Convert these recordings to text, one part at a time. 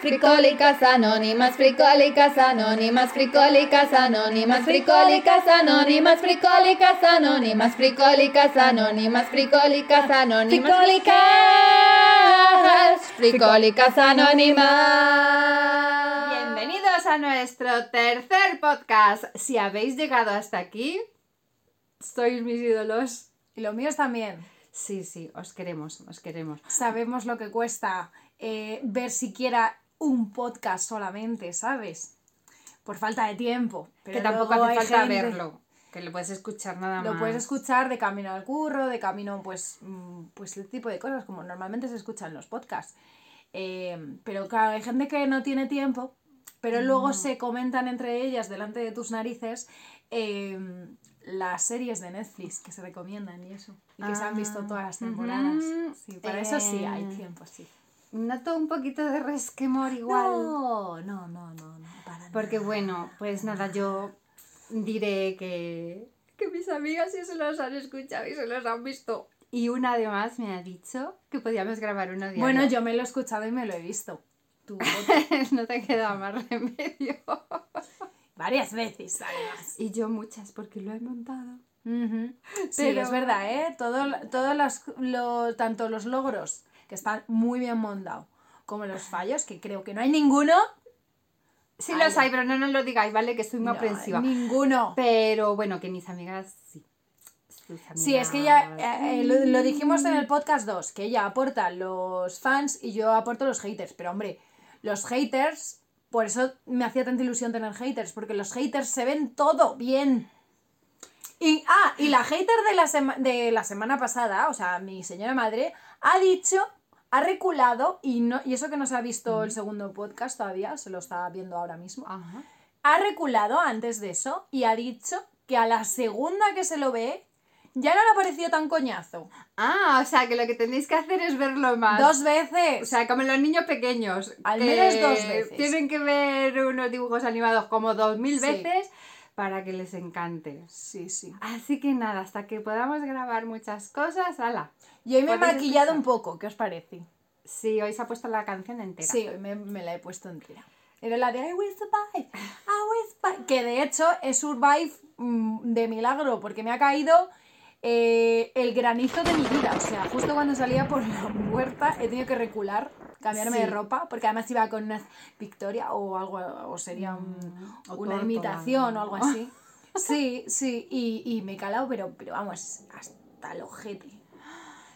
Fricólicas anónimas, fricólicas anónimas, fricólicas anónimas, fricólicas anónimas, fricólicas anónimas, fricólicas anónimas, fricólicas anónimas, fricólicas, fricólicas anónimas. Bienvenidos a nuestro tercer podcast. Si habéis llegado hasta aquí, sois mis ídolos. Y los míos también. Sí, sí, os queremos, os queremos. Sabemos lo que cuesta eh, ver siquiera un podcast solamente, ¿sabes? Por falta de tiempo. Pero que tampoco hace falta gente- verlo, que lo puedes escuchar nada Lo más. puedes escuchar de camino al curro, de camino, pues, mm, pues el tipo de cosas como normalmente se escuchan los podcasts. Eh, pero claro, hay gente que no tiene tiempo, pero luego se comentan entre ellas delante de tus narices eh, las series de Netflix que se recomiendan y eso. Y que se han visto Ah, todas las temporadas. Sí, para eso sí hay Eh, tiempo, sí. Noto un poquito de resquemor igual. No, no, no, no, no, para Porque nada. bueno, pues nada, yo diré que, que mis amigas sí se los han escuchado y se los han visto. Y una además me ha dicho que podíamos grabar uno diario. Bueno, yo me lo he escuchado y me lo he visto. Tú, no te queda más remedio. varias veces, además. Y yo muchas porque lo he montado. Sí, Pero- es verdad, ¿eh? Todo, todos los, lo- tanto los logros, que están muy bien montados, como los fallos, que creo que no hay ninguno. Sí Ay. los hay, pero no nos lo digáis, ¿vale? Que estoy muy No aprensiva. ninguno. Pero bueno, que mis amigas sí. Sí, es que ya eh, eh, lo, lo dijimos en el podcast 2, que ella aporta los fans y yo aporto los haters. Pero hombre, los haters, por eso me hacía tanta ilusión tener haters, porque los haters se ven todo bien. Y, ah, y la hater de la, sema- de la semana pasada, o sea, mi señora madre, ha dicho, ha reculado, y, no, y eso que no se ha visto el segundo podcast todavía, se lo está viendo ahora mismo, Ajá. ha reculado antes de eso y ha dicho que a la segunda que se lo ve ya no le ha parecido tan coñazo. Ah, o sea, que lo que tenéis que hacer es verlo más. Dos veces. O sea, como los niños pequeños. Al menos dos veces. Tienen que ver unos dibujos animados como dos mil Sí. veces para que les encante. sí, sí. Así que nada, hasta que podamos grabar muchas cosas, ala. Y hoy me he maquillado un poco, ¿qué os parece? Sí, hoy se ha puesto la canción entera. Sí, hoy me, me la he puesto entera. Era la de I will survive, I will survive. Que de hecho he survive mm, de milagro, porque me ha caído eh, el granizo de mi vida. O sea, justo cuando salía por la puerta he tenido que recular, cambiarme Sí. de ropa, porque además iba con una Victoria o algo, o sería un- o una imitación ¿no? o algo así. Sí, sí, y, y me he calado, pero, pero vamos, hasta el ojete.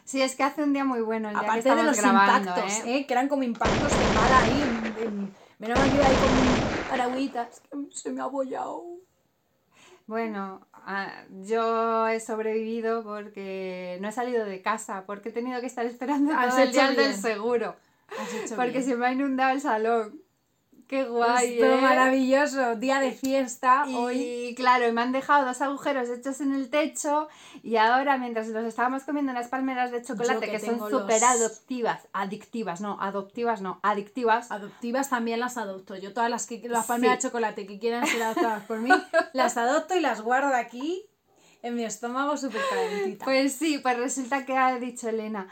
Sí, es que hace un día muy bueno el día que Aparte de estamos los grabando, impactos, ¿eh? ¿eh? que eran como impactos de mar ahí. En, en- menos mal que iba ahí con paragüitas, que se me ha abollado. Bueno, ah, yo he sobrevivido porque no he salido de casa, porque he tenido que estar esperando todo el día el del seguro. Has hecho Porque bien. se me ha inundado el salón. Qué guay, Esto ¿eh? maravilloso, día de fiesta Y hoy. claro, y me han dejado dos agujeros hechos en el techo y ahora mientras los estábamos comiendo unas palmeras de chocolate que que, son tengo los- súper adoptivas, adictivas, no, adoptivas, no, adictivas. Adoptivas también las adopto. Yo todas las que las Sí. palmeras de chocolate que quieran ser adoptadas por mí, las adopto y las guardo aquí en mi estómago súper calentita. Pues sí, pues resulta que ha dicho Elena,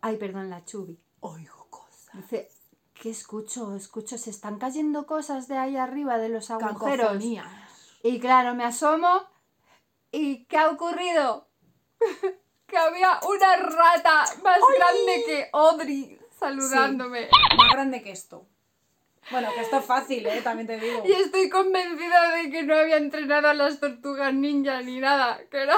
ay, perdón, la chubi. Oigo cosas. Dice, ¿qué escucho? Escucho, se están cayendo cosas de ahí arriba de los agujeros. Y claro, me asomo y ¿qué ha ocurrido? que había una rata más grande que Audrey saludándome. Más grande que esto. Bueno, que esto es fácil, ¿eh? También te digo. Y estoy convencida de que no había entrenado a las tortugas ninja ni nada, que era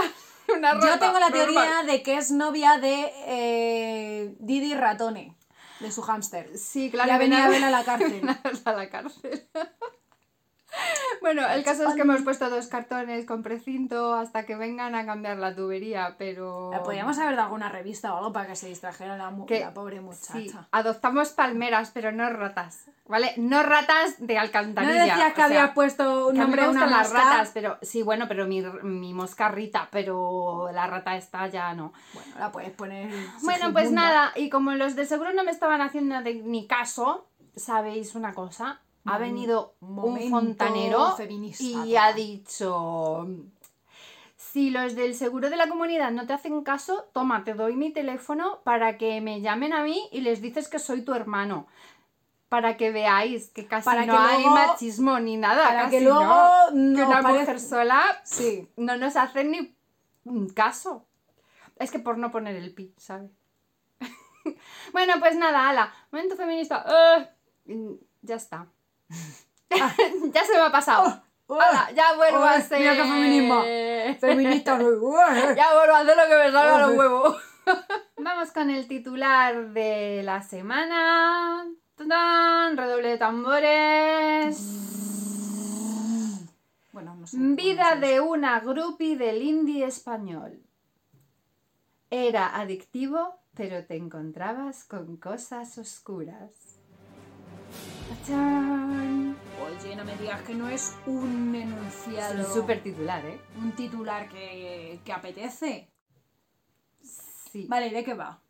una rata. Yo tengo la normal. teoría de que es novia de eh, Didi Ratone, de su hámster. Sí, claro. Ya venía a ver a la cárcel. a la cárcel. Bueno, el caso es que hemos puesto dos cartones con precinto hasta que vengan a cambiar la tubería, pero... Eh, Podríamos haber dado alguna revista o algo para que se distrajera la, mu- que- la pobre muchacha. Sí, adoptamos palmeras, pero no ratas, ¿vale? No ratas de ¿No alcantarilla. decías que o sea, habías puesto un que a mí nombre me a una las mosca? ratas, pero sí, bueno, pero mi, mi mosca Rita, pero la rata esta ya no. Bueno, la puedes poner. Bueno, pues nada, y como los del seguro no me estaban haciendo de- ni caso, ¿sabéis una cosa? Ha venido un fontanero feminista, y ha dicho... Si los del seguro de la comunidad no te hacen caso, toma, te doy mi teléfono para que me llamen a mí y les dices que soy tu hermano. para que veáis que casi Para no que hay luego- machismo ni nada. para casi que luego no. no que una mujer sola Sí. no nos hace ni caso. Es que por no poner el pi, ¿sabes? bueno, pues nada, ala. Momento feminista. ya está. ya se me ha pasado. Ala, ya vuelvo a ser. mira qué feminismo. Feminista. soy. Ya vuelvo a hacer lo que me salga los huevos. Vamos con el titular de la semana. Redoble de tambores. Bueno, no sé. Vida no sé. de una groupie del indie español. Era adictivo, pero te encontrabas con cosas oscuras. ¡Tachán! Oye, no me digas que no es un Es enunciado. un súper titular, ¿eh? Un titular que, que apetece. Sí. Vale, ¿y de qué va?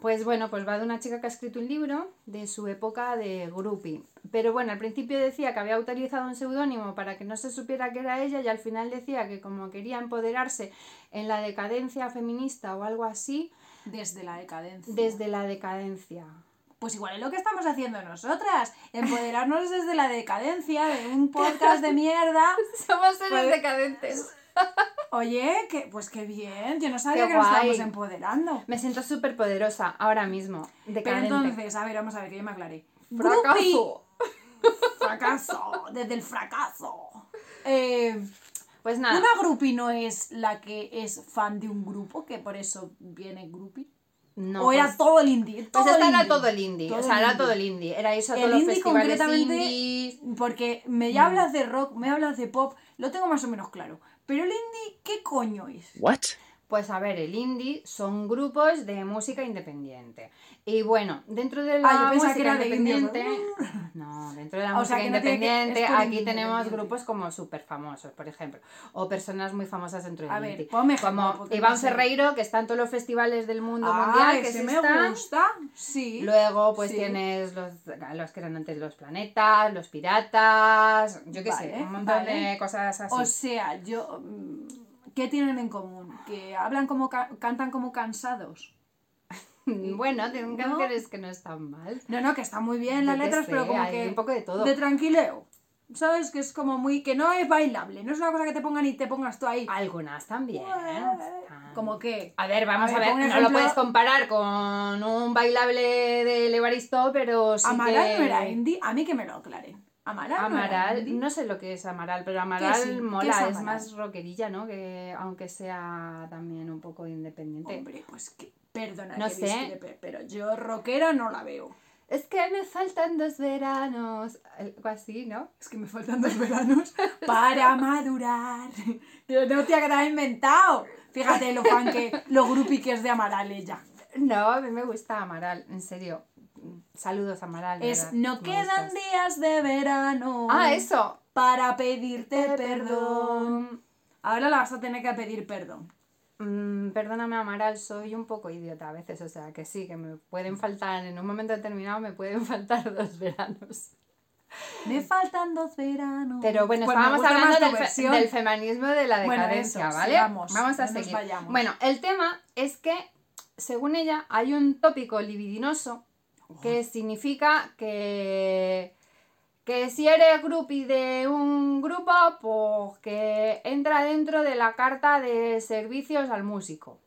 Pues bueno, pues va de una chica que ha escrito un libro de su época de groupie. Pero bueno, al principio decía que había utilizado un seudónimo para que no se supiera que era ella y al final decía que como quería empoderarse en la decadencia feminista o algo así, Desde la decadencia. desde la decadencia. Pues igual es lo que estamos haciendo nosotras. Empoderarnos desde la decadencia de un podcast de mierda. Somos seres Pues- decadentes. Oye, que, pues qué bien. Yo no sabía Qué que nos estábamos empoderando. Me siento súper poderosa ahora mismo. Pero Decadente. entonces, a ver, vamos a ver, que yo me aclaré. Fracaso. Fracaso. Desde el fracaso. Eh, Pues nada. una groupie no es la que es fan de un grupo, que por eso viene groupie. No, o era pues- todo el indie. Pues todo esta el era indie. todo el indie. Todo o sea, el era indie. todo el indie. Era eso El todos los indie festivales concretamente- indies. Porque me Mm. hablas de rock, me hablas de pop, lo tengo más o menos claro. Pero el indie, ¿qué coño es? What? Pues a ver, el indie son grupos de música independiente. Y bueno, dentro de la Ah, yo pensaba música que era de indios, independiente. No, dentro de la O música no que- independiente, por aquí tenemos independiente. grupos como súper famosos, por ejemplo. O personas muy famosas dentro del A ver, indie. ponme como Iván no sé. Ferreiro, que está en todos los festivales del mundo Ah, mundial, que se me está. gusta. Sí. Luego, pues Sí. tienes los, los que eran antes los planetas, los piratas, yo qué sé, Vale, un montón vale. de cosas así. O sea, yo. ¿Qué tienen en común? Que hablan como. ca- cantan como cansados. bueno, tienen ¿No? canciones que no están mal. No, no, que están muy bien las letras, sé, pero como hay que. un poco de todo. De tranquileo. ¿Sabes? Que es como muy. que no es bailable. No es una cosa que te pongan y te pongas tú ahí. Algunas también. están- Como que. A ver, vamos A a ver, un no lo puedes comparar con un bailable de Levaristo, pero sí Amaral que... no era indie. A mí que me lo aclaren. Amaral. Amaral, no sé lo que es Amaral, pero Amaral mola, es más rockerilla, ¿no? Que aunque sea también un poco independiente. Hombre, pues que. Perdona No que sé. discrepe, pero yo rockera no la veo. Es que me faltan dos veranos, algo así, ¿no? Es que me faltan dos veranos para madurar. Yo no tía que te has inventado. Fíjate lo fan que, lo grupi que es de Amaral ella. No, a mí me gusta Amaral, en serio. Saludos, Amaral. Es verdad, no quedan días de verano. Ah, eso. Para pedirte Te perdón. perdón. Ahora la vas a tener que pedir perdón. Mm, perdóname, Amaral, soy un poco idiota a veces, o sea que sí, que me pueden faltar, en un momento determinado me pueden faltar dos veranos. Me faltan dos veranos. Pero bueno, Pues estábamos hablando del, fe- versión. del feminismo de la Bueno, decadencia, eso, ¿vale? sigamos, Vamos a seguir. vayamos. Bueno, el tema es que, según ella, hay un tópico libidinoso que significa que, que si eres groupie de un grupo, pues que entra dentro de la carta de servicios al músico.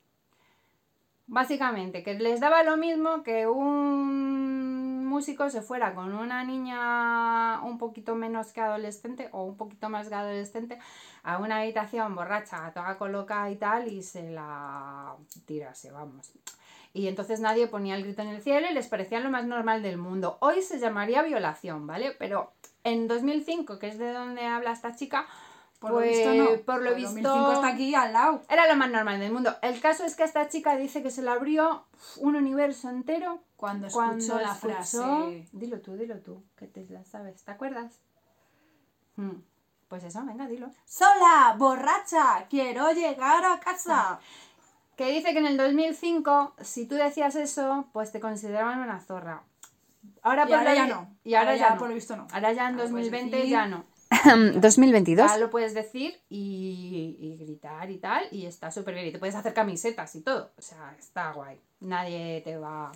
Básicamente, que les daba lo mismo que un músico se fuera con una niña un poquito menos que adolescente o un poquito más que adolescente a una habitación borracha, toda coloca y tal, y se la tirase, vamos. Y entonces nadie ponía el grito en el cielo y les parecía lo más normal del mundo. Hoy se llamaría violación, ¿vale? Pero en 2005, que es de donde habla esta chica, Por pues, lo visto no. por lo Pues visto 2005 está aquí al lado. era lo más normal del mundo. El caso es que esta chica dice que se le abrió un universo entero Cuando escuchó cuando la escuchó- frase. Dilo tú, dilo tú, que te la sabes, ¿te acuerdas? Mm, Pues eso, venga, dilo. Sola, borracha, quiero llegar a casa. Que dice que en el 2005, si tú decías eso, pues te consideraban una zorra. Ahora, Y por ahora ya no. Y ahora, Ahora ya, ya no. por lo visto no. Ahora ya en Ahora puedes 2020 decir- ya no. 2022. Ya lo puedes decir y, y gritar y tal, y está súper bien. Y te puedes hacer camisetas y todo. O sea, está guay. Nadie te va.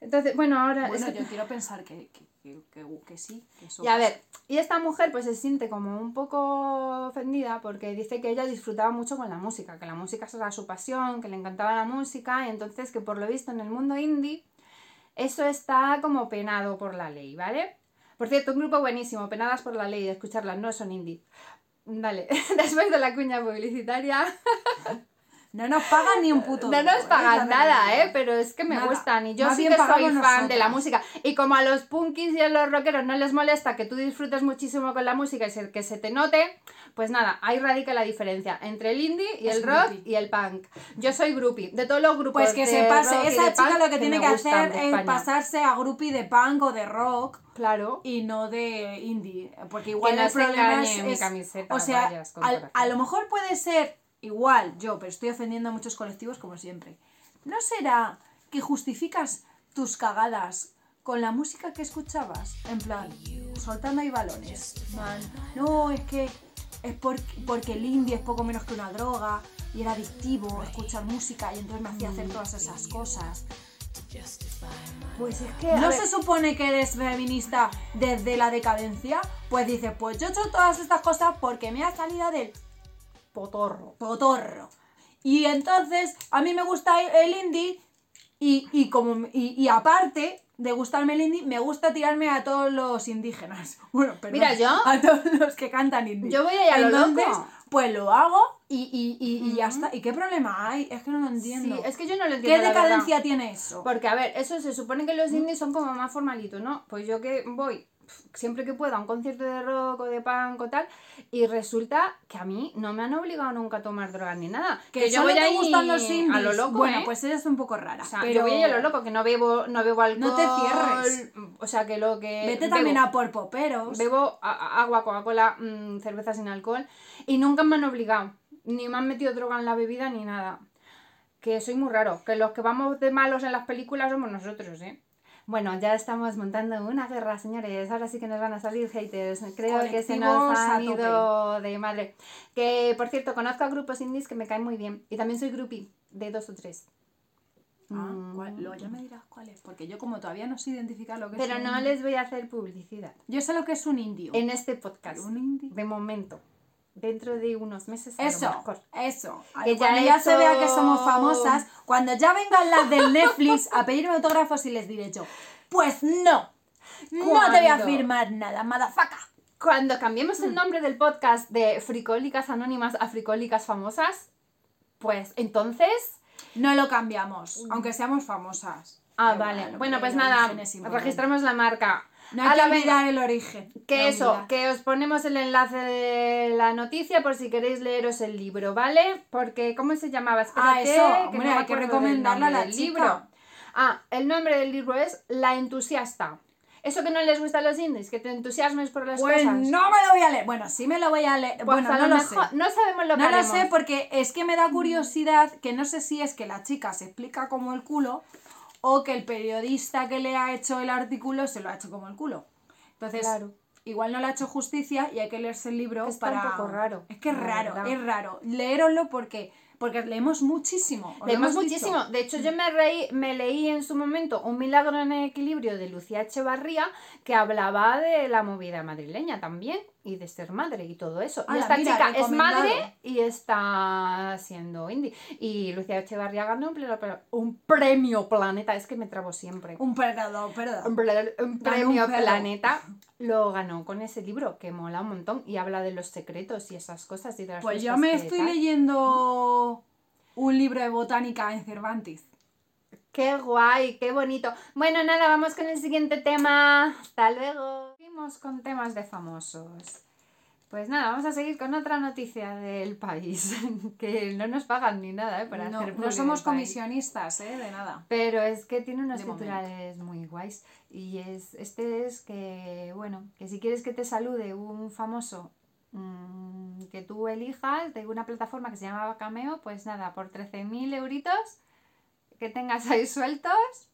Entonces, bueno, ahora... Bueno, es que- yo quiero pensar que, que, que, que- que sí. Que eso Y a ver, y esta mujer pues se siente como un poco ofendida porque dice que ella disfrutaba mucho con la música, que la música era su pasión, que le encantaba la música, y entonces que por lo visto en el mundo indie eso está como penado por la ley, ¿vale? Por cierto, un grupo buenísimo, penadas por la ley, de escucharlas, no son indie. Vale, después de la cuña publicitaria, No nos pagan ni un puto no duro, nos ¿eh? pagan nada. ¿eh? Pero es que me Nada. gustan y yo Más sí que soy fan de la música. Y como a los punkis y a los rockeros no les molesta que tú disfrutes muchísimo con la música y que se te note, pues nada, ahí radica la diferencia entre el indie y Es el rock groupie. y el punk. Yo soy groupie de todos los grupos. Pues que de se pase. rock Esa chica lo que tiene que hacer es pasarse a groupie de punk o de rock Claro. y no de indie. Porque igual no el se problema engañe es, mi es- camiseta, O sea, vayas, a lo mejor puede ser igual yo, pero estoy ofendiendo a muchos colectivos como siempre. ¿No será que justificas tus cagadas con la música que escuchabas? En plan, soltando ahí balones. Man, no, es que es por- porque el indie es poco menos que una droga y era adictivo escuchar música y entonces me hacía hacer todas esas cosas. Pues es que. ¿No ver, se supone que eres feminista desde la decadencia? Pues dices, pues yo he hecho todas estas cosas porque me ha salido del Potorro. potorro. Y entonces a mí me gusta el indie y, y como y, y aparte de gustarme el indie, me gusta tirarme a todos los indígenas. Bueno, pero Mira, yo- a todos los que cantan indie. Yo voy a ir a lo Entonces, loco. Pues lo hago y, y, y, y ya está. ¿Y qué problema hay? Es que no lo entiendo. Sí, es que yo no lo ¿Qué entiendo. verdad. decadencia tiene eso? Porque, a ver, eso se supone que los indies son como más formalitos, ¿no? Pues yo que voy siempre que pueda a un concierto de rock o de punk o tal, y resulta que a mí no me han obligado nunca a tomar drogas ni nada. Que, yo voy ahí gustan los indies. a lo loco, bueno, ¿eh? pues eres un poco rara. O sea, pero yo voy a lo loco, que no bebo, no bebo alcohol. No te cierres. O sea, que lo que. Vete bebo- también a por poperos. Bebo agua, Coca-Cola, mm, cerveza sin alcohol, y nunca me han obligado. Ni me han metido droga en la bebida ni nada. Que soy muy raro. Que los que vamos de malos en las películas somos nosotros, ¿eh? Bueno, ya estamos montando una guerra, señores. Ahora sí que nos van a salir haters. Creo que se nos han ido de madre. Que, por cierto, conozco a grupos indies que me caen muy bien. Y también soy groupie de dos o tres. Ah, Mm. ¿cuál? Luego ya me dirás cuál es, porque yo como todavía no sé identificar lo que Pero es un no les voy a hacer publicidad. Yo sé lo que es un indio. En este podcast. Un indie. De momento. Dentro de unos meses. a lo Eso, mejor. eso. Que ya cuando ya se vea que somos famosas, cuando ya vengan las del Netflix a pedirme autógrafos y les diré yo, pues no, no te voy a firmar nada, madafaca. Cuando cambiemos el nombre del podcast de Fricólicas Anónimas a Fricólicas Famosas, pues entonces. No lo cambiamos, aunque seamos famosas. Ah, vale. Bueno, pues nada, registramos la marca. No hay que olvidar el origen. Que eso, olvidar. que os ponemos el enlace de la noticia por si queréis leeros el libro, ¿vale? Porque, ¿cómo se llamaba? Ah, Espérate, eso, que hombre, no hay que recomendarlo a la chica. libro. Ah, el nombre del libro es La entusiasta. Eso que no les gusta a los indies, que te entusiasmes por las Pues cosas. no me lo voy a leer. Bueno, sí me lo voy a leer. Pues bueno, a no lo lo sé. no sabemos lo que No lo sé porque es que me da curiosidad que no sé si es que la chica se explica como el culo o que el periodista que le ha hecho el artículo se lo ha hecho como el culo. Entonces, Claro. igual no le ha hecho justicia y hay que leerse el libro para... un poco raro, Es que es raro, verdad. es raro. Leéroslo porque, porque leemos muchísimo. Leemos muchísimo. De hecho, yo me, reí, me leí en su momento Un milagro en equilibrio de Lucía Echevarría, que hablaba de la movida madrileña también, y de ser madre y todo eso. y Ala, esta mira, chica es madre y está siendo indie. Y Lucía Echevarría ganó un, premio Planeta. Es que me trabo siempre. Un perdón, perdón. Un, premio un. Planeta lo ganó con ese libro que mola un montón y habla de los secretos y esas cosas y de las Pues yo me estoy tal. leyendo un libro de botánica en Cervantes. Qué guay, qué bonito. Bueno, nada, vamos con el siguiente tema. Hasta luego. Seguimos con temas de famosos. Pues nada, vamos a seguir con otra noticia del país. que no nos pagan ni nada, ¿eh? Para No, hacer no somos comisionistas, ¿eh? De nada. Pero es que tiene unos De momento. titulares muy guays. Y es, este es que, bueno, que si quieres que te salude un famoso mm, que tú elijas de una plataforma que se llama Cameo, pues nada, por 13.000 euritos que tengas ahí sueltos,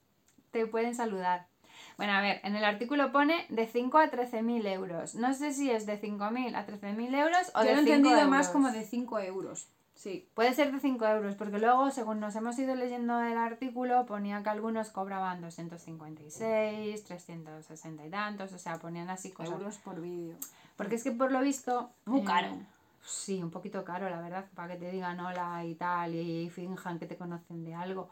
te pueden saludar. Bueno, a ver, en el artículo pone de 5 a 13.000 euros. No sé si es de 5.000 a 13.000 euros o Yo de lo he 5 entendido más euros. como de 5 euros. Sí. Puede ser de 5 euros, porque luego, según nos hemos ido leyendo el artículo, ponía que algunos cobraban 256, 360 y tantos, o sea, ponían así cosas. Euros por vídeo. Porque es que por lo visto... Muy eh, caro. Sí, un poquito caro, la verdad, para que te digan hola y tal, y finjan que te conocen de algo.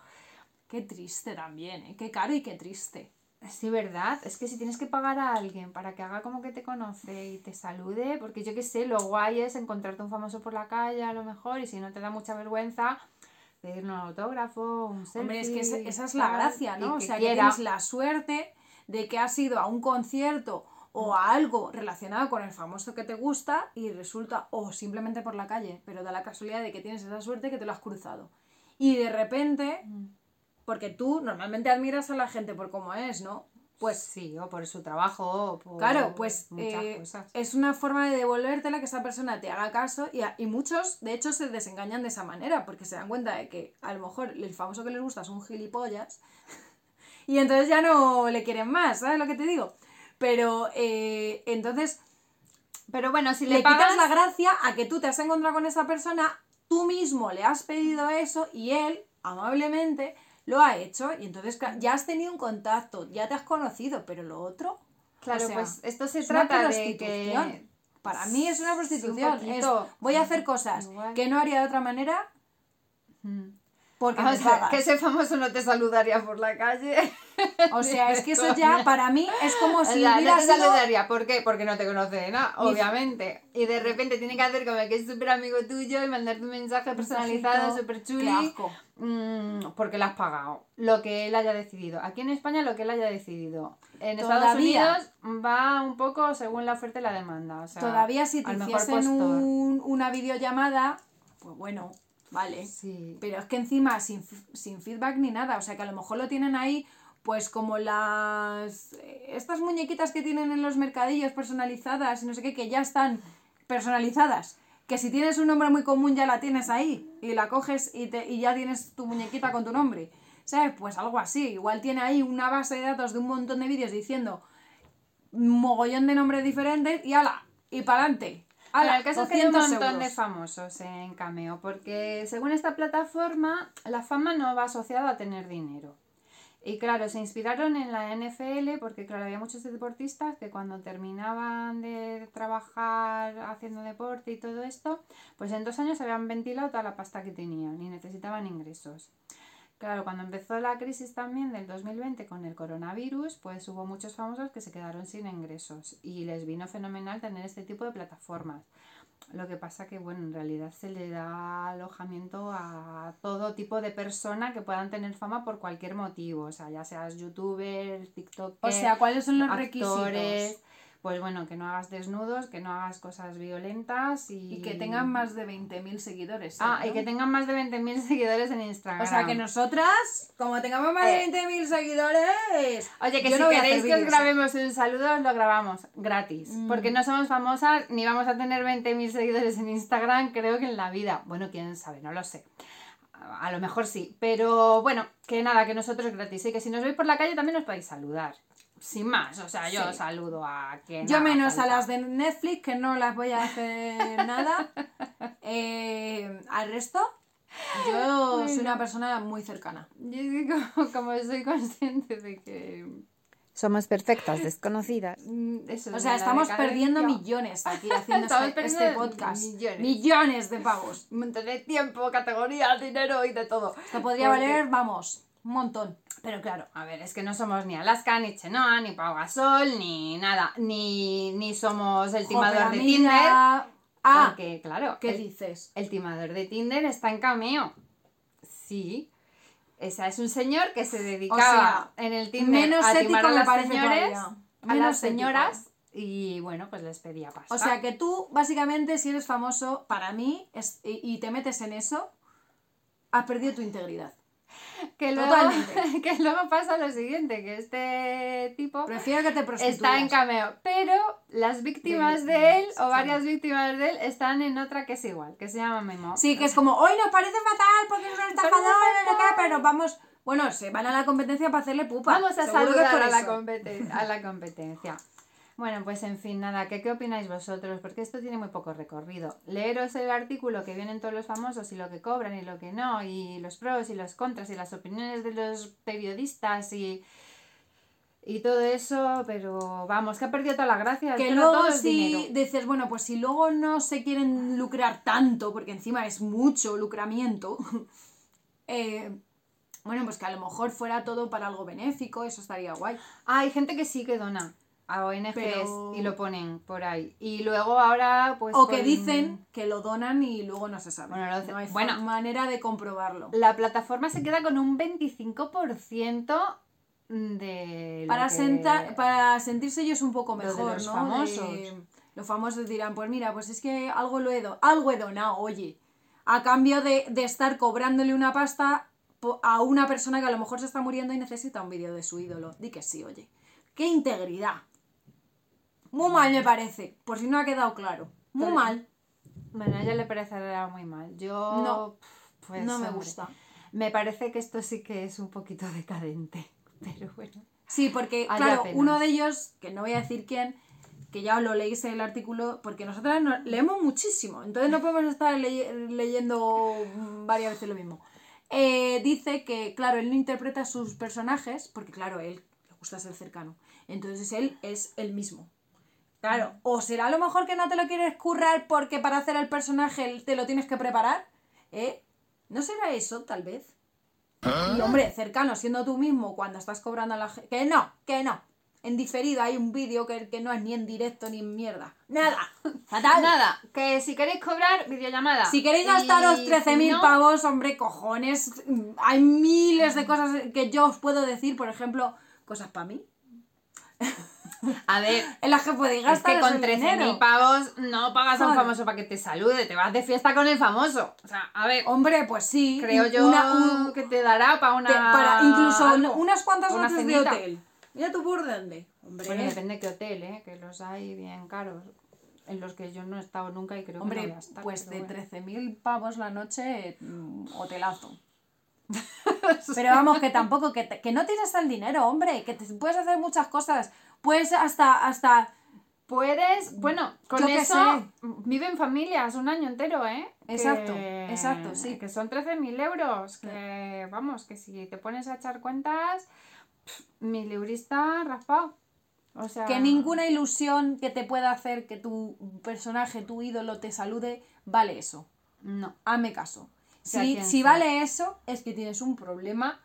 Qué triste también, ¿eh? Qué caro y qué triste. Sí, ¿verdad? Es que si tienes que pagar a alguien para que haga como que te conoce y te salude, porque yo qué sé, lo guay es encontrarte un famoso por la calle a lo mejor, y si no te da mucha vergüenza, pedirle un autógrafo, un selfie. Hombre, es que esa, esa es la gracia, ¿no? O sea, que tienes la suerte de que has ido a un concierto o a algo relacionado con el famoso que te gusta y resulta, o simplemente por la calle, pero da la casualidad de que tienes esa suerte que te lo has cruzado. Y de repente, Mm. Porque tú normalmente admiras a la gente por cómo es, ¿no? Pues sí, o por su trabajo, o por Claro, pues muchas eh, cosas. es una forma de devolvértela que esa persona te haga caso y, a- y muchos, de hecho, se desengañan de esa manera porque se dan cuenta de que a lo mejor el famoso que les gusta es un gilipollas y entonces ya no le quieren más, ¿sabes lo que te digo? Pero eh, entonces Pero bueno, si le, le, pagas... quitas la gracia a que tú te has encontrado con esa persona, tú mismo le has pedido eso y él, amablemente, lo ha hecho y entonces ya has tenido un contacto, ya te has conocido, pero lo otro... Claro, o sea, pues esto se trata de prostitución. que... Para mí es una prostitución. es, voy a hacer cosas Igual. que no haría de otra manera Mm. Porque O me sea, pagas. que ese famoso no te saludaría por la calle. O sea, es que eso ya para mí es como O si sea, hubiera no te sido- saludaría. ¿Por qué? Porque no te conoce de nada, obviamente. Y de repente tiene que hacer como que es súper amigo tuyo y mandarte un mensaje personalizado, súper chuli. mm, porque le has pagado. Lo que él haya decidido. Aquí en España lo que él haya decidido. En Estados. Unidos va un poco según la oferta y la demanda. O sea, Todavía si te hiciesen un- una videollamada, pues bueno, vale. Sí. Pero es que encima sin, sin feedback ni nada, o sea que a lo mejor lo tienen ahí pues como las eh, estas muñequitas que tienen en los mercadillos personalizadas y no sé qué que ya están personalizadas. Que si tienes un nombre muy común ya la tienes ahí y la coges y, te, y ya tienes tu muñequita con tu nombre. ¿Sabes? Pues algo así. Igual tiene ahí una base de datos de un montón de vídeos diciendo mogollón de nombres diferentes y ala, y para adelante. Pero el caso es que hay un 200 montón de famosos en Cameo, porque según esta plataforma, la fama no va asociada a tener dinero. Y claro, se inspiraron en la NFL porque, claro, había muchos deportistas que cuando terminaban de trabajar haciendo deporte y todo esto, pues en dos años habían ventilado toda la pasta que tenían y necesitaban ingresos. Claro, cuando empezó la crisis también del 2020 con el coronavirus, pues hubo muchos famosos que se quedaron sin ingresos y les vino fenomenal tener este tipo de plataformas. Lo que pasa que, bueno, en realidad se le da alojamiento a todo tipo de persona que puedan tener fama por cualquier motivo, o sea, ya seas youtuber, tiktoker, O sea, ¿cuáles son los actores, requisitos? Pues bueno, que no hagas desnudos, que no hagas cosas violentas y, Y que tengan más de 20.000 seguidores. Ah, y que tengan más de 20.000 seguidores en Instagram. O sea, que nosotras, como tengamos más de Eh. 20.000 seguidores... Oye, que si no queréis que os ¿eh? grabemos un saludo, os lo grabamos gratis. Mm. Porque no somos famosas ni vamos a tener 20.000 seguidores en Instagram, creo que en la vida. Bueno, quién sabe, no lo sé. A lo mejor sí. Pero bueno, que nada, que nosotros gratis. Y que si nos veis por la calle también os podéis saludar. Sin más, o sea, yo Sí. saludo a quien. Yo menos a las de Netflix, que no las voy a hacer nada. Eh, al resto, yo soy una persona muy cercana. Yo digo, como soy consciente de que. Somos perfectas desconocidas. mm, eso O sea, estamos perdiendo millones aquí haciendo este, este podcast. millones. Millones de pavos. Un montón de tiempo, categoría, dinero y de todo. Esto podría Porque- valer, vamos, un montón. Pero claro, a ver, es que no somos ni Alaska, ni Chenoa, ni Pau Gasol, ni nada, ni, ni somos el timador de. Tinder. Ah, Porque, claro, ¿qué el, dices? el timador de Tinder está en cameo. Sí. Esa es un señor que se dedicaba en el Tinder Menos a timar a las señores, a las ético. señoras, y bueno, pues les pedía pasta. O sea que tú, básicamente, si eres famoso, para mí, es- y, y te metes en eso, has perdido tu integridad. que luego, que luego pasa lo siguiente, que este tipo Prefiero que te está en cameo, pero las víctimas De- de él, sí. o varias víctimas de él, están en otra que es igual, que se llama Memo. Sí, que es como, hoy nos parece fatal porque es un estafador, pero vamos... Bueno, se van a la competencia para hacerle pupa. Vamos a Seguro saludar a la, a la competencia. Bueno, pues en fin, nada, ¿qué, ¿qué opináis vosotros? Porque esto tiene muy poco recorrido. Leeros el artículo que vienen todos los famosos y lo que cobran y lo que no, y los pros y los contras y las opiniones de los periodistas y, y todo eso, pero vamos, que ha perdido toda la gracia. Que no luego todo si dices, bueno, pues si luego no se quieren lucrar tanto, porque encima es mucho lucramiento, eh, bueno, pues que a lo mejor fuera todo para algo benéfico, eso estaría guay. Ah, hay gente que sí que dona a ONGs Pero- y lo ponen por ahí. Y luego ahora, pues... O que con- dicen que lo donan y luego no se sabe. Bueno, no hay bueno. manera de comprobarlo. La plataforma se queda con un 25% de... Para, que- senta- para sentirse ellos un poco Lo de mejor, los ¿no? famosos. De- los famosos dirán, pues mira, pues es que algo lo he, do- algo he donado, oye. A cambio de, de estar cobrándole una pasta a una persona que a lo mejor se está muriendo y necesita un vídeo de su ídolo. Di que sí, oye. ¡Qué integridad! Muy mal me parece, por si no ha quedado claro. Muy Pero- mal. Bueno, a ella le parecerá muy mal. Yo... No, pues, no me hombre, gusta. Me parece que esto sí que es un poquito decadente. Pero bueno. Sí, porque, claro, uno de ellos, que no voy a decir quién, que ya os lo leéis en el artículo, porque nosotras no- leemos muchísimo, entonces no podemos estar leye- leyendo varias veces lo mismo. Eh, dice que, claro, él no interpreta a sus personajes, porque, claro, él le gusta ser cercano, entonces él es el mismo. Claro, o será a lo mejor que no te lo quieres currar porque para hacer el personaje te lo tienes que preparar, ¿eh? ¿No será eso, tal vez? Y hombre, cercano, siendo tú mismo cuando estás cobrando a la gente. Que no, que no. En diferido hay un vídeo que, que no es ni en directo ni en mierda. Nada. Fatal. Nada, que si queréis cobrar, videollamada. Si queréis Y gastaros si 13.000 no, pavos, hombre, cojones. mm, Hay miles de cosas que yo os puedo decir, por ejemplo, cosas para mí. A ver, En las que podéis es gastar que con ese dinero. 13.000 pavos no pagas a un famoso para que te salude, te vas de fiesta con el famoso. O sea, a ver, Hombre, pues sí. creo yo una- un- que te dará para una. te- para incluso algo, unas cuantas una noches de hotel. Mira tú por dónde. Hombre, Bueno, depende de qué hotel, ¿eh? Que los hay bien caros. En los que yo no he estado nunca y creo que no Hombre, voy a estar, pues de bueno. 13.000 pavos la noche, mm, hotelazo. Pero vamos, que tampoco, que, te- que no tienes el dinero, hombre, que te, puedes hacer muchas cosas. Puedes hasta, hasta, Puedes, bueno, con Yo eso viven familias un año entero, ¿eh? Exacto, Que- exacto, sí. Que son 13.000 euros. Que vamos, que si te pones a echar cuentas, mi librista raspado. O sea, que ninguna ilusión que te pueda hacer que tu personaje, tu ídolo te salude, vale eso. No. Hazme caso. Sea Si, si vale eso, es que tienes un problema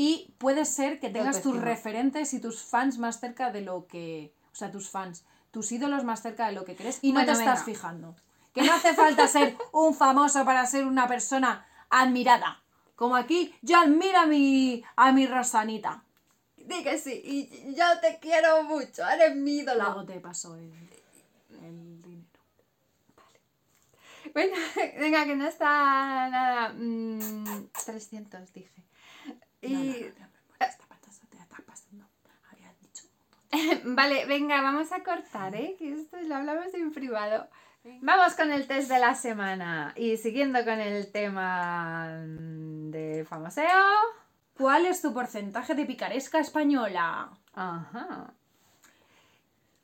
y puede ser que tengas tus referentes y tus fans más cerca de lo que... O sea, tus fans, tus ídolos más cerca de lo que crees y no Bueno, te estás fijando. Que no hace falta ser un famoso para ser una persona admirada. Como aquí, yo admiro a mi, a mi Rosanita. Di que sí, y yo te quiero mucho, eres mi ídola. Luego te paso el, el dinero. Bueno, venga, que no está nada. mm, 300, dije. Y. No, no, no, está pasando, te pasando. Dicho. Vale, venga, vamos a cortar, ¿eh? Que esto lo hablamos en privado. Vamos con el test de la semana. Y siguiendo con el tema de famoseo. ¿Cuál es tu porcentaje de picaresca española? Ajá.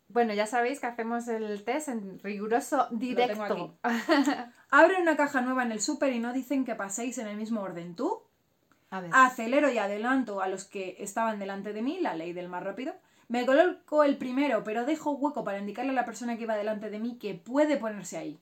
Bueno, ya sabéis que hacemos el test en riguroso directo. Abre una caja nueva en el súper y no dicen que paséis en el mismo orden. ¿Tú? A ver. Acelero y adelanto a los que estaban delante de mí, la ley del más rápido. Me coloco el primero, pero dejo hueco para indicarle a la persona que iba delante de mí que puede ponerse ahí.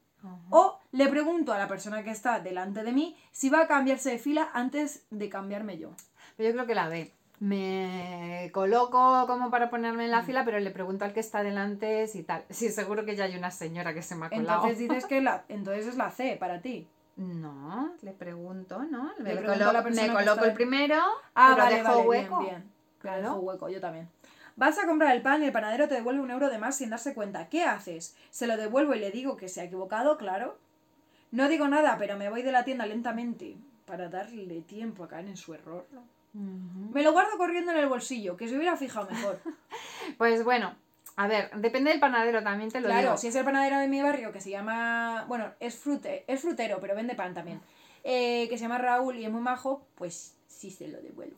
O le pregunto a la persona que está delante de mí si va a cambiarse de fila antes de cambiarme yo. Pero yo creo que la B. Me coloco como para ponerme en Mm. la fila, pero le pregunto al que está delante si tal. Sí, seguro que ya hay una señora que se me ha colado. Entonces dices que la, entonces es la C para ti. No, le pregunto, ¿no? Le Me, colo- la me coloco el primero, Ah, pero vale, dejo vale, hueco. bien, Claro. dejo hueco, yo también. Vas a comprar el pan y el panadero te devuelve un euro de más sin darse cuenta. ¿Qué haces? ¿Se lo devuelvo y le digo que se ha equivocado? Claro. No digo nada, pero me voy de la tienda lentamente para darle tiempo a caer en su error. Me lo guardo corriendo en el bolsillo, que se hubiera fijado mejor. Pues bueno, a ver, depende del panadero, también te lo claro, digo. si es el panadero de mi barrio que se llama. Bueno, es, frute, es frutero, pero vende pan también. eh, que se llama Raúl y es muy majo, pues sí se lo devuelvo.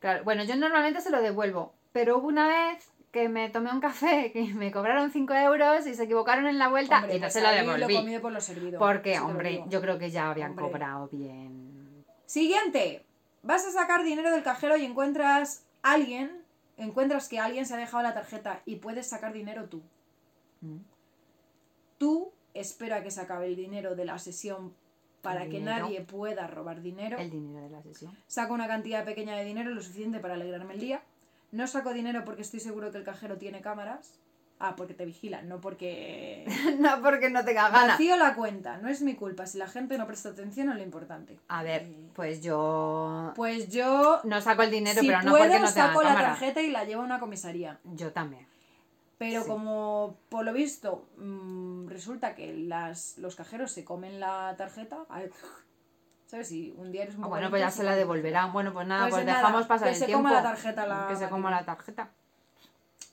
Claro, bueno, yo normalmente se lo devuelvo, pero hubo una vez que me tomé un café, que me cobraron 5 euros y se equivocaron en la vuelta Hombre, y no pues se lo devolví. Lo comido por lo servido. Porque, hombre, yo creo que ya habían Hombre. cobrado bien. Siguiente. Vas a sacar dinero del cajero y encuentras alguien, encuentras que alguien se ha dejado la tarjeta y puedes sacar dinero tú. Mm. Tú espera que se acabe el dinero de la sesión para El que dinero. nadie pueda robar dinero. El dinero de la sesión. Saco una cantidad pequeña de dinero, lo suficiente para alegrarme el día. No saco dinero porque estoy seguro que el cajero tiene cámaras. Ah, porque te vigilan, no porque... no porque no tenga ganas. Vacío la cuenta, no es mi culpa. Si la gente no presta atención a lo importante. A ver, Eh, pues yo Pues yo no saco el dinero, si pero no puedo, porque no tenga saco la cámara. tarjeta y la llevo a una comisaría. Yo también. Pero Sí. como por lo visto mm, resulta que las, los cajeros se comen la tarjeta, ay, ¿sabes? Si un día eres un poco bueno, pues ya se la devolverán. Bueno, pues nada, Pues pues, nada, dejamos pasar que el se tiempo. coma la tarjeta la que se coma la tarjeta.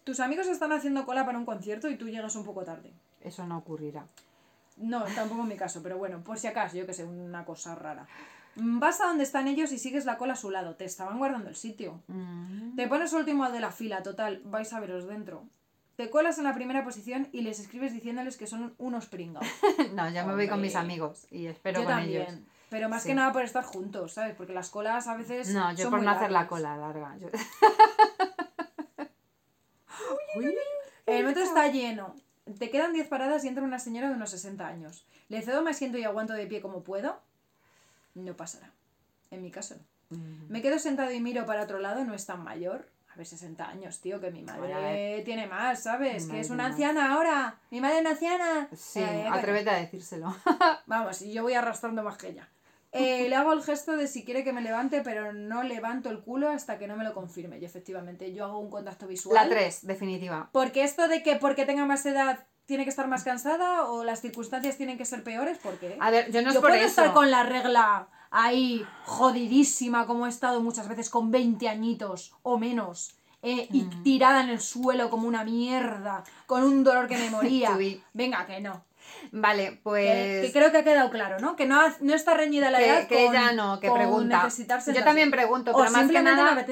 Tus amigos están haciendo cola para un concierto y tú llegas un poco tarde. Eso no ocurrirá. No, tampoco en mi caso, pero bueno, por si acaso, yo que sé, una cosa rara. Mm, Vas a donde están ellos y sigues la cola a su lado. Te estaban guardando el sitio. Mm. Te pones último de la fila, total, vais a veros dentro. Te colas en la primera posición y les escribes diciéndoles que son unos pringados. No, yo me voy con mis amigos y espero yo con también. ellos. Pero más Sí. que nada por estar juntos, ¿sabes? Porque las colas a veces. No, yo son por no hacer la cola larga. Yo- El metro está lleno. Te quedan 10 paradas y entra una señora de unos 60 años. Le cedo mi asiento y aguanto de pie como puedo. No pasará. En mi caso no. Mm. Me quedo sentado y miro para otro lado, no es tan mayor. A ver, 60 años, tío, que mi madre ver. tiene más, ¿sabes? Mi que es una anciana ahora. Mi madre es una anciana. Sí, Eh, atrévete a decírselo. Vamos, y yo voy arrastrando más que ella. Eh, le hago el gesto de si quiere que me levante, pero no levanto el culo hasta que no me lo confirme. Y efectivamente, yo hago un contacto visual. La 3, definitiva. Porque esto de que porque tenga más edad tiene que estar más cansada o las circunstancias tienen que ser peores, ¿por qué? A ver, yo no es yo por puedo eso. estar con la regla ahí jodidísima como he estado muchas veces con 20 añitos o menos. eh, y tirada en el suelo como una mierda, con un dolor que me moría. Venga, que no. Vale, Que, pues. que creo que ha quedado claro, ¿no? Que no, no está reñida la que, edad que con- ella no, que pregunta. Yo también pregunto, o pero más que simplemente nada. me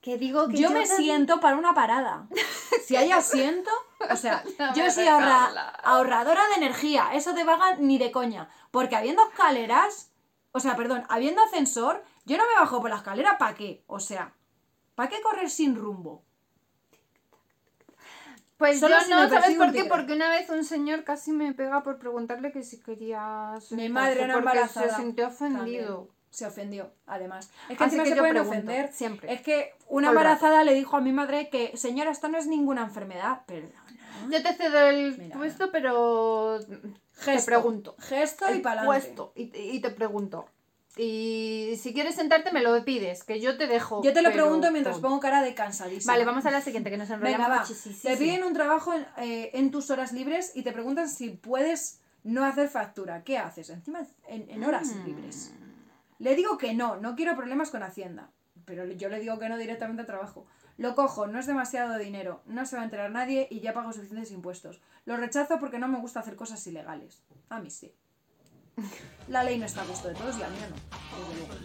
Que digo que yo me también- siento para una parada. Si hay asiento, o sea, No yo soy ahorra- ahorradora de energía, eso de vaga ni de coña. Porque habiendo escaleras, o sea, perdón, habiendo ascensor, yo no me bajo por la escalera, ¿para qué? O sea, ¿para qué correr sin rumbo? Pues Solo yo si no, me ¿sabes por qué? Porque una vez un señor casi me pega por preguntarle que si quería. Mi madre era embarazada. Se sintió ofendido. También. Se ofendió, además. Es que Así encima que se pueden pregunto, ofender. siempre. Es que una rato. embarazada le dijo a mi madre que, señora, esto no es ninguna enfermedad. Perdona. Yo te cedo el Mira. puesto, pero. Gesto. Te pregunto. Gesto y para puesto. Y, y te pregunto. Y si quieres sentarte, me lo pides, que yo te dejo. Yo te lo pero pregunto mientras pongo cara de cansadísima. Vale, vamos a la siguiente, que nos enrollamos Venga, va. Te piden un trabajo en, eh, en tus horas libres y te preguntan si puedes no hacer factura. ¿Qué haces? Encima en, en horas Mm. libres. Le digo que no, no quiero problemas con Hacienda. Pero yo le digo que no directamente al trabajo. Lo cojo, no es demasiado dinero, no se va a enterar nadie y ya pago suficientes impuestos. Lo rechazo porque no me gusta hacer cosas ilegales. A mí sí. La ley no está a gusto de todos y a mí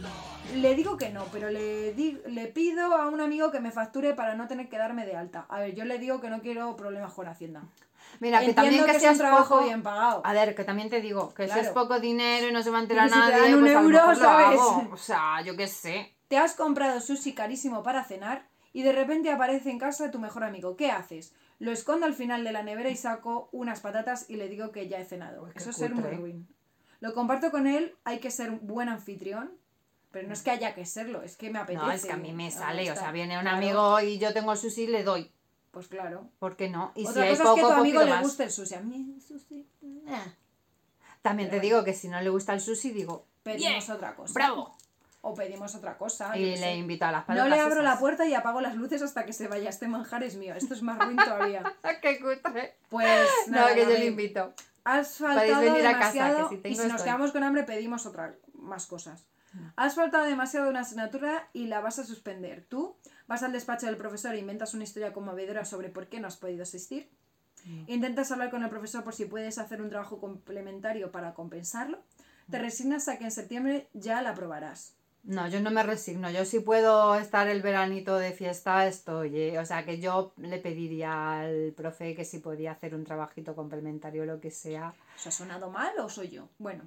no. Le digo que no, pero le, di- le pido a un amigo que me facture para no tener que darme de alta. A ver, yo le digo que no quiero problemas con Hacienda. Mira, que Entiendo también que, que es seas un trabajo poco... bien pagado. A ver, que también te digo, que si es poco dinero y no se va a enterar Y si te nadie, dan un pues a lo euro, lo ¿sabes? hago. O sea, yo qué sé. Te has comprado sushi carísimo para cenar y de repente aparece en casa tu mejor amigo. ¿Qué haces? Lo escondo al final de la nevera y saco unas patatas y le digo que ya he cenado. Uy, Eso es ser muy ruin. Lo comparto con él, hay que ser un buen anfitrión, pero no es que haya que serlo, es que me apetece. No, es que a mí me sale, o sea, viene un Claro, amigo y yo tengo el sushi, le doy. Pues claro. ¿Por qué no? Y Otra si hay cosa poco, es que a tu amigo le más. guste el sushi. A mí el sushi... nah. También te digo que si no le gusta el sushi, digo, Pedimos "Bien, otra cosa. ¡Bravo! O pedimos otra cosa. Y le sé. invito a las No patatas le abro la puerta y apago las luces hasta que se vaya. Este manjar es mío. Esto es más ruin todavía. ¡Qué cutre! Pues No, nada, que yo le invito. Has Podéis faltado venir a casa, demasiado que si y si nos quedamos con hambre pedimos otra más cosas. Has faltado demasiado una asignatura y la vas a suspender. Tú vas al despacho del profesor e inventas una historia conmovedora sobre por qué no has podido asistir. Intentas hablar con el profesor por si puedes hacer un trabajo complementario para compensarlo. Te resignas a que en septiembre ya la aprobarás. No, yo no me resigno. Yo sí puedo estar el veranito de fiesta, estoy. ¿eh? O sea que yo le pediría al profe que si podía hacer un trabajito complementario o lo que sea. ¿Os ha sonado mal o soy yo? Bueno,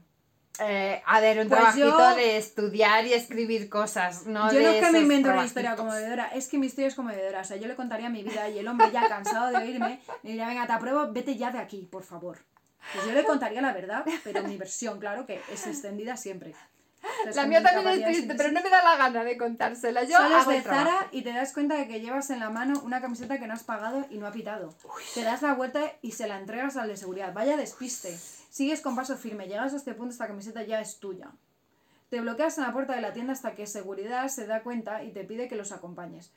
Eh, a ver, un Pues trabajito yo- de estudiar y escribir cosas. No yo de no es que me invento una historia conmovedora, es que mi historia es conmovedora. O sea, yo le contaría mi vida y el hombre ya cansado de oírme me diría, venga, te apruebo, vete ya de aquí, por favor. Pues yo le contaría la verdad, pero mi versión, claro, que es extendida siempre. Entonces, La mía también es triste, pero no me da la gana de contársela. Yo Sales hago de. Zara y te das cuenta de que llevas en la mano una camiseta que no has pagado y no ha pitado. Te das la vuelta y se la entregas al de seguridad. Vaya despiste. Sigues con paso firme. Llegas a este punto, esta camiseta ya es tuya. Te bloqueas en la puerta de la tienda hasta que seguridad se da cuenta y te pide que los acompañes.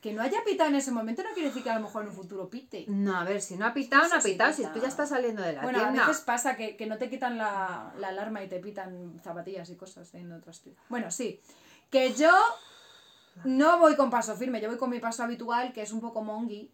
Que no haya pitado en ese momento no quiere decir que a lo mejor en un futuro pite. No, a ver, si no ha pitado, no ha sí pitado. Si tú ya estás saliendo de la Bueno, a tienda. veces pasa que, que no te quitan la, la alarma y te pitan zapatillas y cosas en otros tíos. Bueno, sí. Que yo no voy con paso firme, yo voy con mi paso habitual, que es un poco mongi.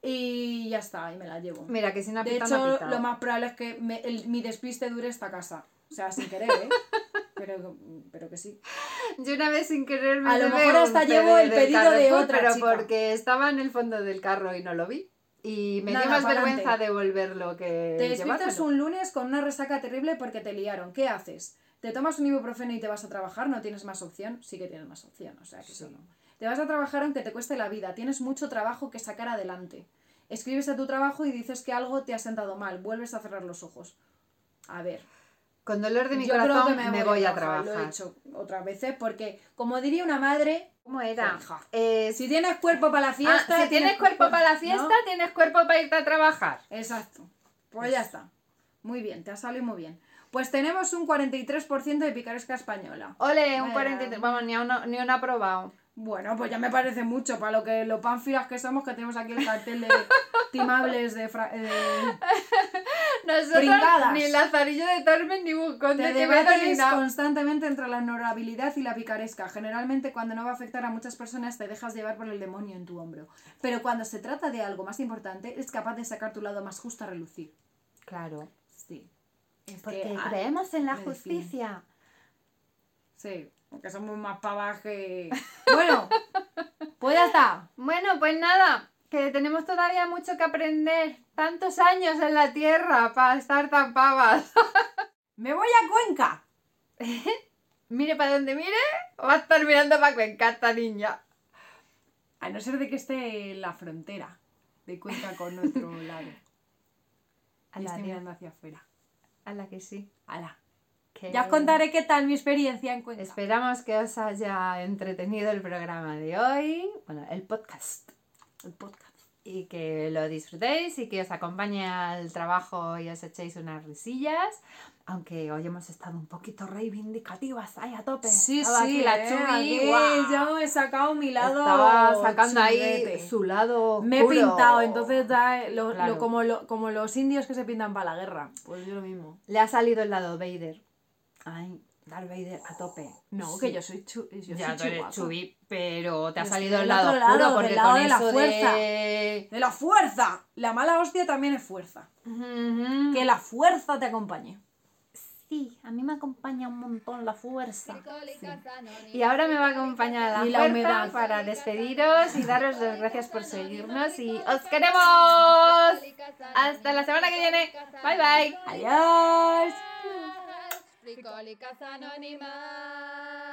Y ya está, y me la llevo. Mira, que si no ha De pitado, no ha hecho, pitado. lo más probable es que me- el- mi despiste dure esta casa. O sea, sin querer, ¿eh? Pero, pero que sí. Yo una vez sin querer me A lo mejor hasta llevo el pedido de otra Pero chica. porque estaba en el fondo del carro y no lo vi. Y me Nada, dio más vergüenza devolverlo que Te despiertas un lunes con una resaca terrible porque te liaron. ¿Qué haces? ¿Te tomas un ibuprofeno y te vas a trabajar? ¿No tienes más opción? Sí que tienes más opción, o sea que eso no. Te vas a trabajar aunque te cueste la vida. Tienes mucho trabajo que sacar adelante. Escribes a tu trabajo y dices que algo te ha sentado mal. Vuelves a cerrar los ojos. A ver, Con dolor de mi yo corazón me, voy a Lo he trabajar. hecho otras veces porque, como diría una madre, ¿Cómo era? Eh, si tienes cuerpo para la ah, fiesta... si tienes cuerpo para la fiesta, ¿no? tienes cuerpo para irte a trabajar. Exacto. Pues ya está. Muy bien, te ha salido muy bien. Pues tenemos un 43% de picaresca española. Ole, un Vaya. 43. Vamos, ni uno, ni uno aprobado. Bueno, pues ya me parece mucho para lo que los pánfilas que somos, que tenemos aquí el cartel de timables de... fra- eh, Nosotros ni Lazarillo de Tormes ni Bucón Te de debates constantemente entre la honorabilidad y la picaresca. Generalmente cuando no va a afectar a muchas personas te dejas llevar por el demonio en tu hombro. Pero cuando se trata de algo más importante, es capaz de sacar tu lado más justo a relucir. Claro. Sí. Es Porque que, ah, creemos en la define. justicia. Sí, porque somos más pavas que... Bueno, pues ya está. Bueno, pues nada, que tenemos todavía mucho que aprender. Tantos años en la tierra para estar tan pavas. Me voy a Cuenca. mire para donde mire, va a estar mirando para Cuenca esta niña. A no ser de que esté en la frontera de Cuenca con otro lado. A Y la, esté mirando hacia afuera. a la que sí. Ala. Que- Ya os contaré qué tal mi experiencia en Cuenca. Esperamos que os haya entretenido el programa de hoy, bueno, el podcast. El podcast. y que lo disfrutéis y que os acompañe al trabajo y os echéis unas risillas. Aunque hoy hemos estado un poquito reivindicativas, ahí a tope. Sí, Estaba sí, aquí la eh, Chubi, aquí yo he sacado mi lado Estaba sacando ahí su lado Me he pintado, entonces da lo- como, lo- como los indios que se pintan para la guerra. Pues yo lo mismo. Le ha salido el lado Vader. Ay, Darth Vader a tope. No, Sí. que yo soy, chu- yo Ya soy tú. Chubby, pero te ha Yo salido el lado otro oscuro lado, porque lado con de la eso fuerza. de... ¡De la fuerza! La mala hostia también es fuerza. Ujú. Que la fuerza te acompañe. Sí, a mí me acompaña un montón la fuerza. Y Y ahora me va a acompañar la, Y la humedad. para despediros y daros las gracias por seguirnos y os queremos. Hasta la semana que viene. Bye bye. Adiós. Fricólicas anónimas.